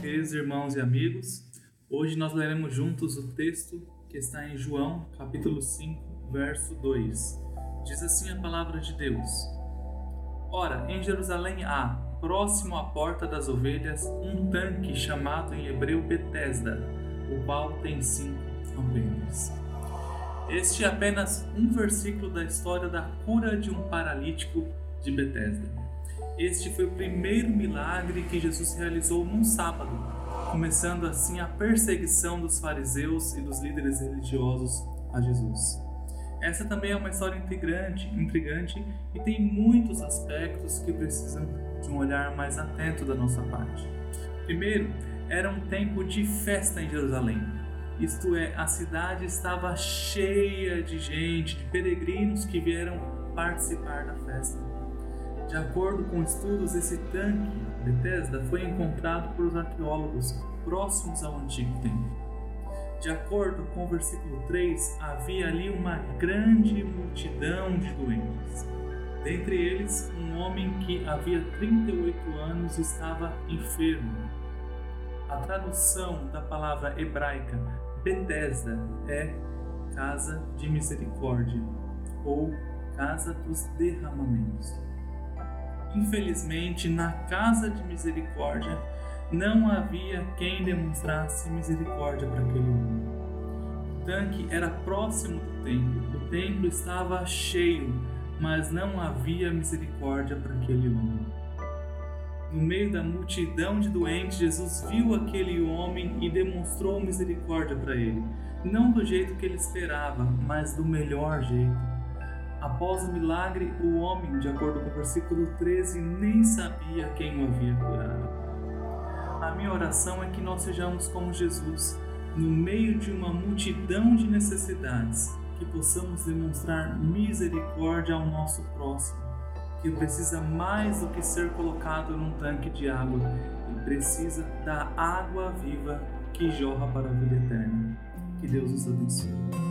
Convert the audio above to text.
queridos irmãos e amigos. Hoje nós leremos juntos o texto que está em João, capítulo 5, verso 2. Diz assim a palavra de Deus: Ora, em Jerusalém há, próximo à porta das ovelhas, um tanque chamado em hebreu Betesda, o qual tem cinco alpendres. Este é apenas um versículo da história da cura de um paralítico de Betesda. Este foi o primeiro milagre que Jesus realizou num sábado, começando assim a perseguição dos fariseus e dos líderes religiosos a Jesus. Essa também é uma história intrigante, intrigante e tem muitos aspectos que precisam de um olhar mais atento da nossa parte. Primeiro, era um tempo de festa em Jerusalém. Isto é, a cidade estava cheia de gente, de peregrinos que vieram participar da festa. De acordo com estudos, esse tanque, Bethesda, foi encontrado por arqueólogos próximos ao antigo templo. De acordo com o versículo 3, havia ali uma grande multidão de doentes. Dentre eles, um homem que havia 38 anos estava enfermo. A tradução da palavra hebraica Bethesda é casa de misericórdia ou casa dos derramamentos. Infelizmente, na casa de misericórdia não havia quem demonstrasse misericórdia para aquele homem. O tanque era próximo do templo, o templo estava cheio, mas não havia misericórdia para aquele homem. No meio da multidão de doentes, Jesus viu aquele homem e demonstrou misericórdia para ele, não do jeito que ele esperava, mas do melhor jeito Após o milagre, o homem, de acordo com o versículo 13, nem sabia quem o havia curado. A minha oração é que nós sejamos como Jesus, no meio de uma multidão de necessidades, que possamos demonstrar misericórdia ao nosso próximo, que precisa mais do que ser colocado num tanque de água, e precisa da água viva que jorra para a vida eterna. Que Deus os abençoe.